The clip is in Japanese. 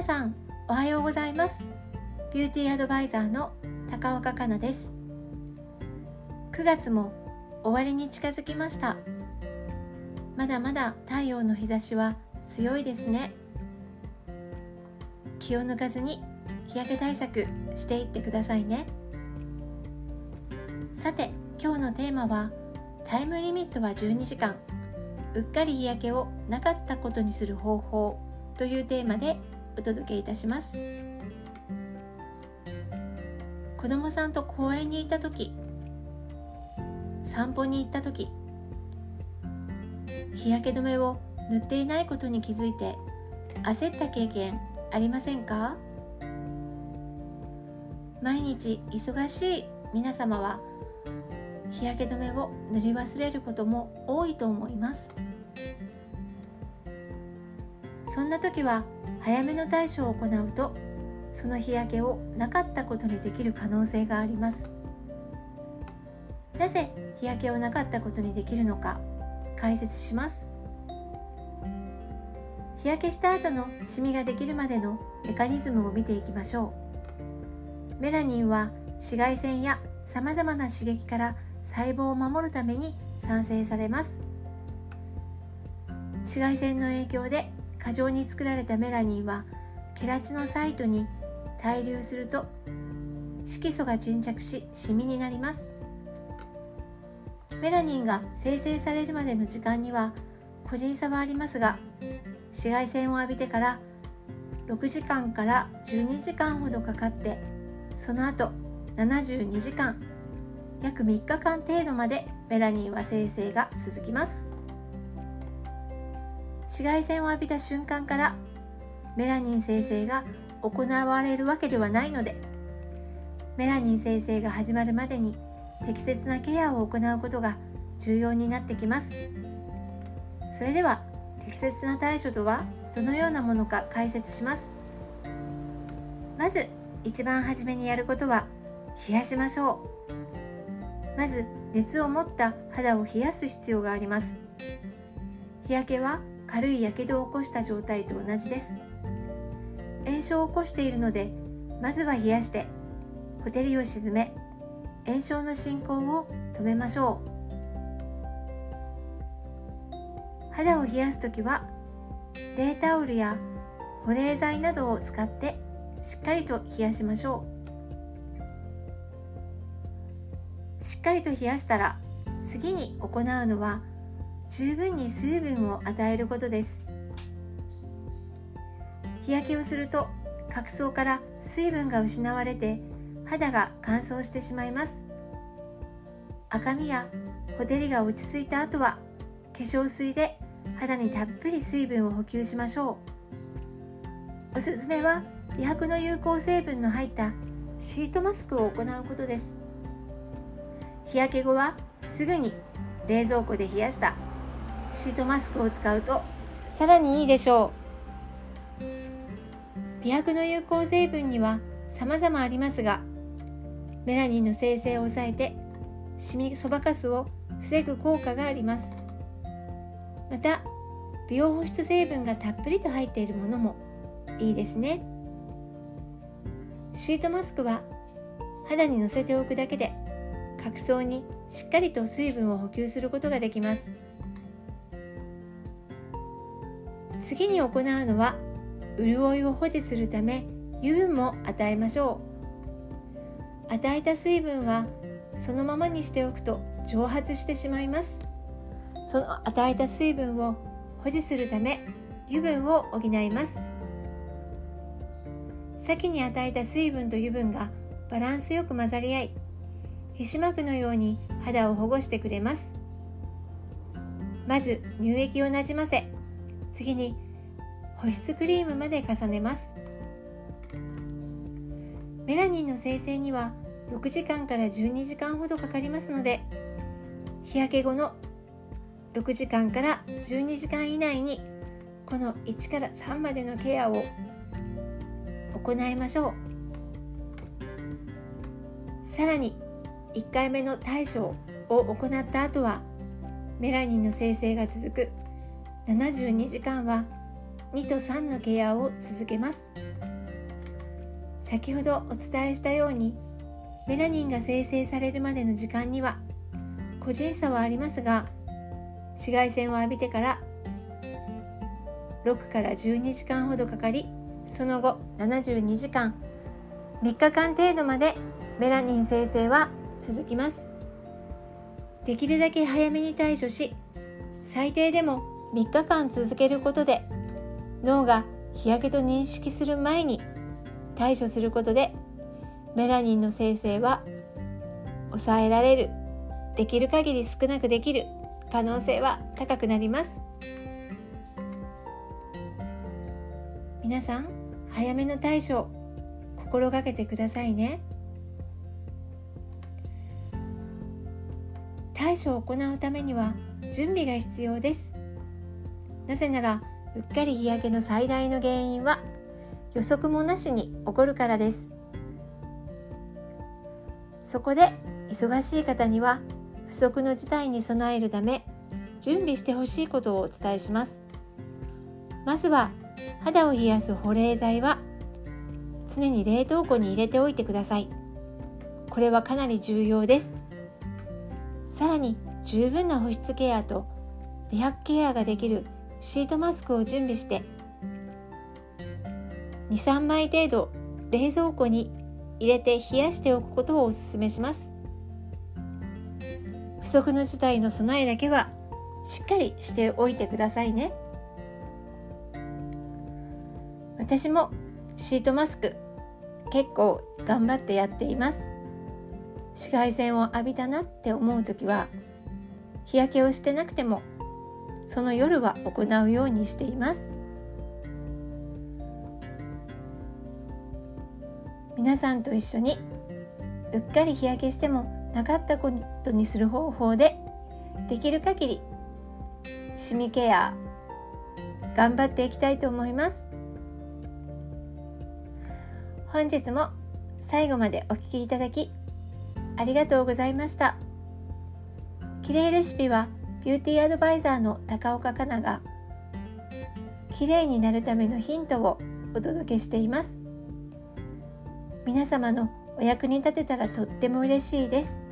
皆さんおはようございます。ビューティーアドバイザーの高岡香奈です。9月も終わりに近づきました。まだまだ太陽の日差しは強いですね。気を抜かずに日焼け対策していってくださいね。さて今日のテーマはタイムリミットは12時間。うっかり日焼けをなかったことにする方法というテーマでお届けいたします。子供さんと公園に行った時散歩に行った時日焼け止めを塗っていないことに気づいて焦った経験ありませんか？毎日忙しい皆様は日焼け止めを塗り忘れることも多いと思います。そんな時は早めの対処を行うとその日焼けをなかったことにできる可能性があります。なぜ日焼けをなかったことにできるのか解説します。日焼けした後のシミができるまでのメカニズムを見ていきましょう。メラニンは紫外線やさまざまな刺激から細胞を守るために産生されます。紫外線の影響で過剰に作られたメラニンはケラチノサイトに滞留すると色素が沈着しシミになります。メラニンが生成されるまでの時間には個人差はありますが紫外線を浴びてから6時間から12時間ほどかかってその後72時間約3日間程度までメラニンは生成が続きます。紫外線を浴びた瞬間からメラニン生成が行われるわけではないのでメラニン生成が始まるまでに適切なケアを行うことが重要になってきます。それでは適切な対処とはどのようなものか解説します。まず一番初めにやることは冷やしましょう。まず熱を持った肌を冷やす必要があります。日焼けは軽いやけどを起こした状態と同じです。炎症を起こしているのでまずは冷やしてほてりを沈め炎症の進行を止めましょう。肌を冷やす時は冷タオルや保冷剤などを使ってしっかりと冷やしましょう。しっかりと冷やしたら次に行うのは十分に水分を与えることです。日焼けをすると角層から水分が失われて肌が乾燥してしまいます。赤みやほてりが落ち着いた後は化粧水で肌にたっぷり水分を補給しましょう。おすすめは美白の有効成分の入ったシートマスクを行うことです。日焼け後はすぐに冷蔵庫で冷やしたシートマスクを使うとさらにいいでしょう。美白の有効成分には様々ありますがメラニンの生成を抑えてシミそばかすを防ぐ効果があります。また美容保湿成分がたっぷりと入っているものもいいですね。シートマスクは肌にのせておくだけで角層にしっかりと水分を補給することができます次に行うのは潤いを保持するため油分も与えましょう。与えた水分はそのままにしておくと蒸発してしまいます。その与えた水分を保持するため油分を補います。先に与えた水分と油分がバランスよく混ざり合い皮脂膜のように肌を保護してくれます。まず乳液をなじませ次に保湿クリームまで重ねます。メラニンの生成には6時間から12時間ほどかかりますので日焼け後の6時間から12時間以内にこの1から3までのケアを行いましょう。さらに1回目の対処を行った後はメラニンの生成が続く72時間は2と3のケアを続けます。先ほどお伝えしたようにメラニンが生成されるまでの時間には個人差はありますが紫外線を浴びてから6から12時間ほどかかりその後72時間3日間程度までメラニン生成は続きます。できるだけ早めに対処し最低でも3日間続けることで脳が日焼けと認識する前に対処することでメラニンの生成は抑えられる。できる限り少なくできる。可能性は高くなります。皆さん早めの対処心がけてくださいね。対処を行うためには準備が必要です。なぜならうっかり日焼けの最大の原因は予測もなしに起こるからです。そこで忙しい方には不測の事態に備えるため準備してほしいことをお伝えします。まずは肌を冷やす保冷剤は常に冷凍庫に入れておいてください。これはかなり重要です。さらに十分な保湿ケアと美白ケアができるシートマスクを準備して23枚程度冷蔵庫に入れて冷やしておくことをお勧めします。不測の事態の備えだけはしっかりしておいてくださいね。私もシートマスク結構頑張ってやっています。紫外線を浴びたなって思う時は日焼けをしてなくてもその夜は行うようにしています。皆さんと一緒にうっかり日焼けしてもなかったことにする方法でできる限りシミケア頑張っていきたいと思います。本日も最後までお聴きいただきありがとうございました。きれいレシピはビューティーアドバイザーの高岡香奈が綺麗になるためのヒントをお届けしています。皆様のお役に立てたらとっても嬉しいです。